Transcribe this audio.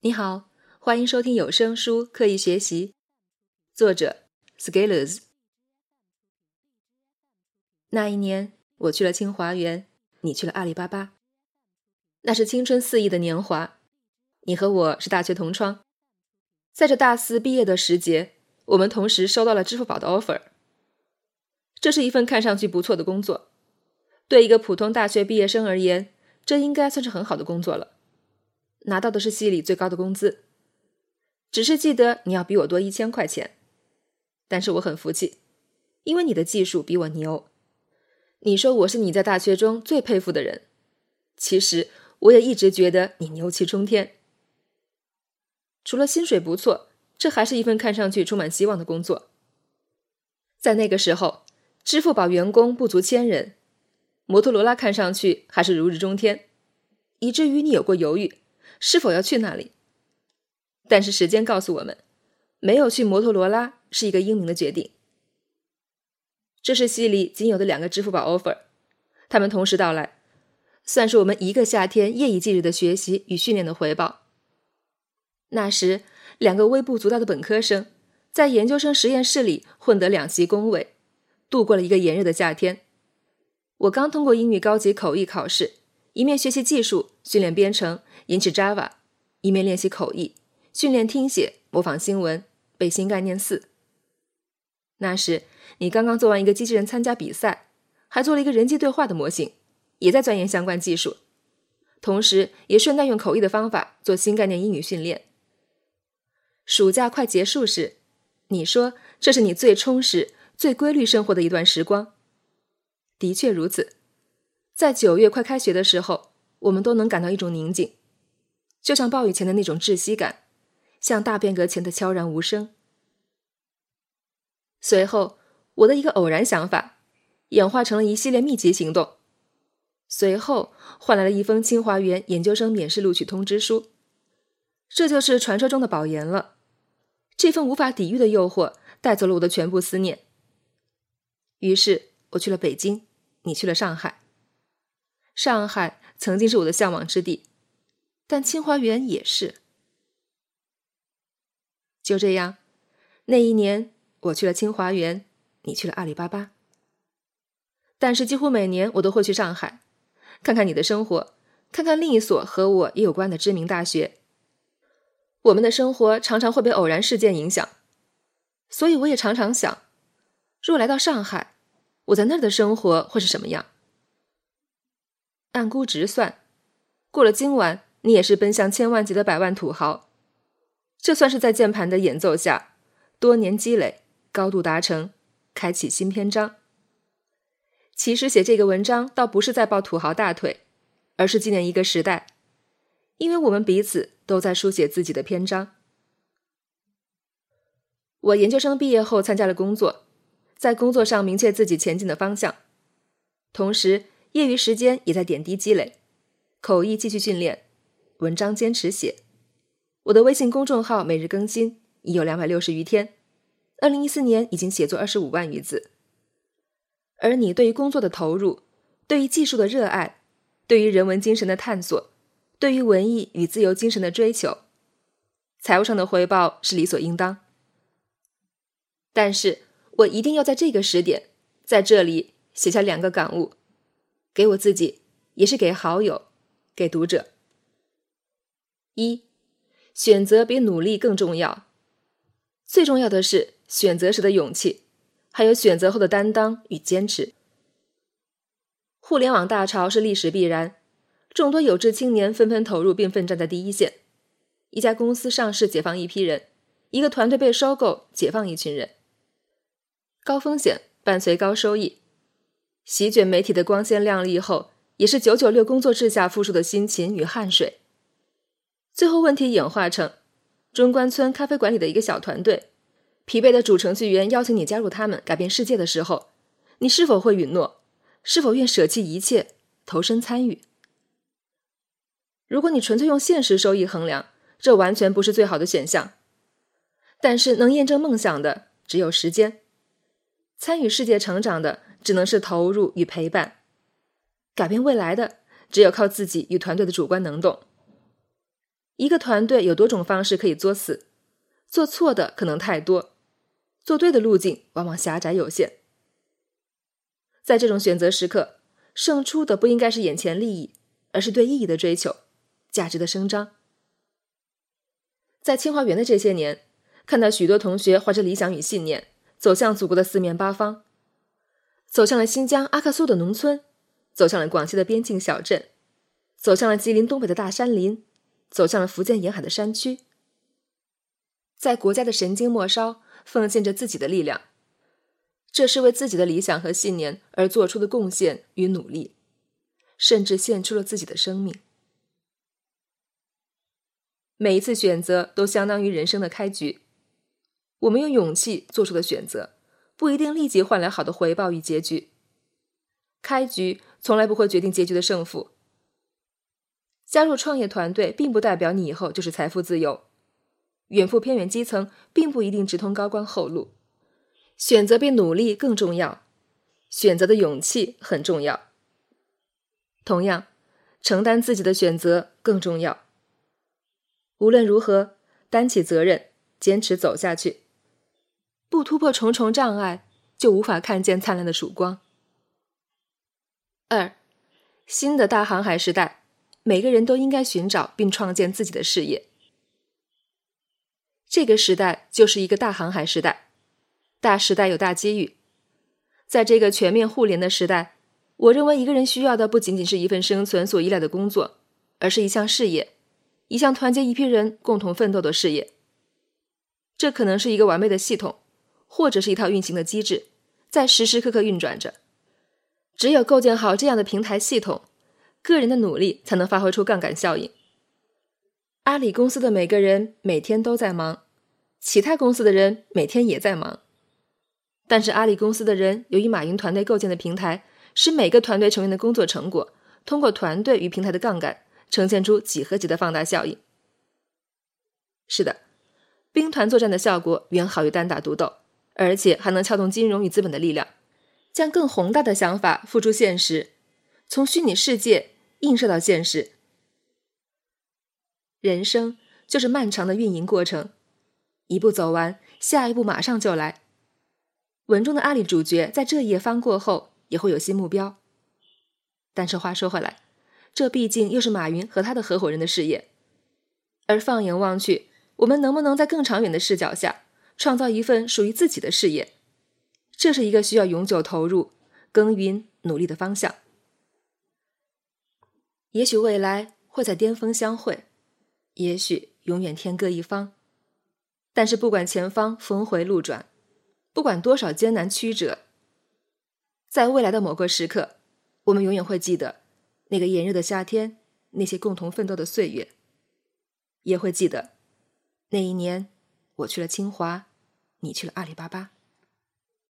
你好，欢迎收听有声书《刻意学习》，作者 Scalers。那一年，我去了清华园，你去了阿里巴巴。那是青春肆意的年华，你和我是大学同窗，在这大四毕业的时节，我们同时收到了支付宝的 offer。这是一份看上去不错的工作，对一个普通大学毕业生而言，这应该算是很好的工作了。拿到的是系里最高的工资，只是记得你要比我多一千块钱，但是我很服气，因为你的技术比我牛。你说我是你在大学中最佩服的人，其实我也一直觉得你牛气冲天。除了薪水不错，这还是一份看上去充满希望的工作。在那个时候，支付宝员工不足千人，摩托罗拉看上去还是如日中天，以至于你有过犹豫。是否要去那里？但是时间告诉我们，没有去摩托罗拉是一个英明的决定。这是系里仅有的两个支付宝 offer，他们同时到来，算是我们一个夏天夜以继日的学习与训练的回报。那时，两个微不足道的本科生在研究生实验室里混得两席工位，度过了一个炎热的夏天。我刚通过英语高级口译考试，一面学习技术，训练编程。研制 Java，一面练习口译，训练听写，模仿新闻，背新概念四。那时你刚刚做完一个机器人参加比赛，还做了一个人机对话的模型，也在钻研相关技术，同时也顺带用口译的方法做新概念英语训练。暑假快结束时，你说这是你最充实、最规律生活的一段时光。的确如此，在九月快开学的时候，我们都能感到一种宁静。就像暴雨前的那种窒息感，像大变革前的悄然无声。随后，我的一个偶然想法，演化成了一系列密集行动，随后换来了一封清华园研究生免试录取通知书。这就是传说中的保研了。这份无法抵御的诱惑带走了我的全部思念。于是我去了北京，你去了上海。上海曾经是我的向往之地。但清华园也是。就这样，那一年我去了清华园，你去了阿里巴巴。但是几乎每年我都会去上海，看看你的生活，看看另一所和我也有关的知名大学。我们的生活常常会被偶然事件影响，所以我也常常想，若来到上海，我在那儿的生活会是什么样？按估值算，过了今晚。你也是奔向千万级的百万土豪，这算是在键盘的演奏下，多年积累，高度达成，开启新篇章。其实写这个文章倒不是在抱土豪大腿，而是纪念一个时代，因为我们彼此都在书写自己的篇章。我研究生毕业后参加了工作，在工作上明确自己前进的方向，同时业余时间也在点滴积累，口译继续训练。文章坚持写，我的微信公众号每日更新已有两百六十余天，二零一四年已经写作二十五万余字。而你对于工作的投入，对于技术的热爱，对于人文精神的探索，对于文艺与自由精神的追求，财务上的回报是理所应当。但是我一定要在这个时点，在这里写下两个感悟，给我自己，也是给好友，给读者。一，选择比努力更重要。最重要的是选择时的勇气，还有选择后的担当与坚持。互联网大潮是历史必然，众多有志青年纷纷投入并奋战在第一线。一家公司上市，解放一批人；一个团队被收购，解放一群人。高风险伴随高收益，席卷媒体的光鲜亮丽后，也是九九六工作制下付出的辛勤与汗水。最后，问题演化成中关村咖啡馆里的一个小团队，疲惫的主程序员邀请你加入他们，改变世界的时候，你是否会允诺？是否愿舍弃一切，投身参与？如果你纯粹用现实收益衡量，这完全不是最好的选项。但是，能验证梦想的只有时间，参与世界成长的只能是投入与陪伴，改变未来的只有靠自己与团队的主观能动。一个团队有多种方式可以作死，做错的可能太多，做对的路径往往狭窄有限。在这种选择时刻，胜出的不应该是眼前利益，而是对意义的追求，价值的伸张。在清华园的这些年，看到许多同学怀着理想与信念，走向祖国的四面八方，走向了新疆阿克苏的农村，走向了广西的边境小镇，走向了吉林东北的大山林，走向了福建沿海的山区，在国家的神经末梢奉献着自己的力量，这是为自己的理想和信念而做出的贡献与努力，甚至献出了自己的生命。每一次选择都相当于人生的开局。我们用勇气做出的选择，不一定立即换来好的回报与结局。开局从来不会决定结局的胜负。加入创业团队，并不代表你以后就是财富自由。远赴偏远基层，并不一定直通高官厚禄。选择比努力更重要，选择的勇气很重要。同样，承担自己的选择更重要。无论如何，担起责任，坚持走下去。不突破重重障碍，就无法看见灿烂的曙光。二，新的大航海时代，每个人都应该寻找并创建自己的事业。这个时代就是一个大航海时代，大时代有大机遇。在这个全面互联的时代，我认为一个人需要的不仅仅是一份生存所依赖的工作，而是一项事业。一项团结一批人共同奋斗的事业，这可能是一个完美的系统，或者是一套运行的机制，在时时刻刻运转着。只有构建好这样的平台系统，个人的努力才能发挥出杠杆效应。阿里公司的每个人每天都在忙，其他公司的人每天也在忙，但是阿里公司的人由于马云团队构建的平台，使每个团队成员的工作成果通过团队与平台的杠杆。呈现出几何级的放大效应。是的，兵团作战的效果远好于单打独斗，而且还能撬动金融与资本的力量，将更宏大的想法付诸现实，从虚拟世界映射到现实。人生就是漫长的运营过程，一步走完，下一步马上就来。文中的阿里主角在这一页翻过后，也会有新目标。但是话说回来。这毕竟又是马云和他的合伙人的事业，而放眼望去，我们能不能在更长远的视角下创造一份属于自己的事业？这是一个需要永久投入、耕耘、努力的方向。也许未来会在巅峰相会，也许永远天各一方。但是不管前方峰回路转，不管多少艰难曲折，在未来的某个时刻，我们永远会记得。那个炎热的夏天，那些共同奋斗的岁月，也会记得。那一年，我去了清华，你去了阿里巴巴。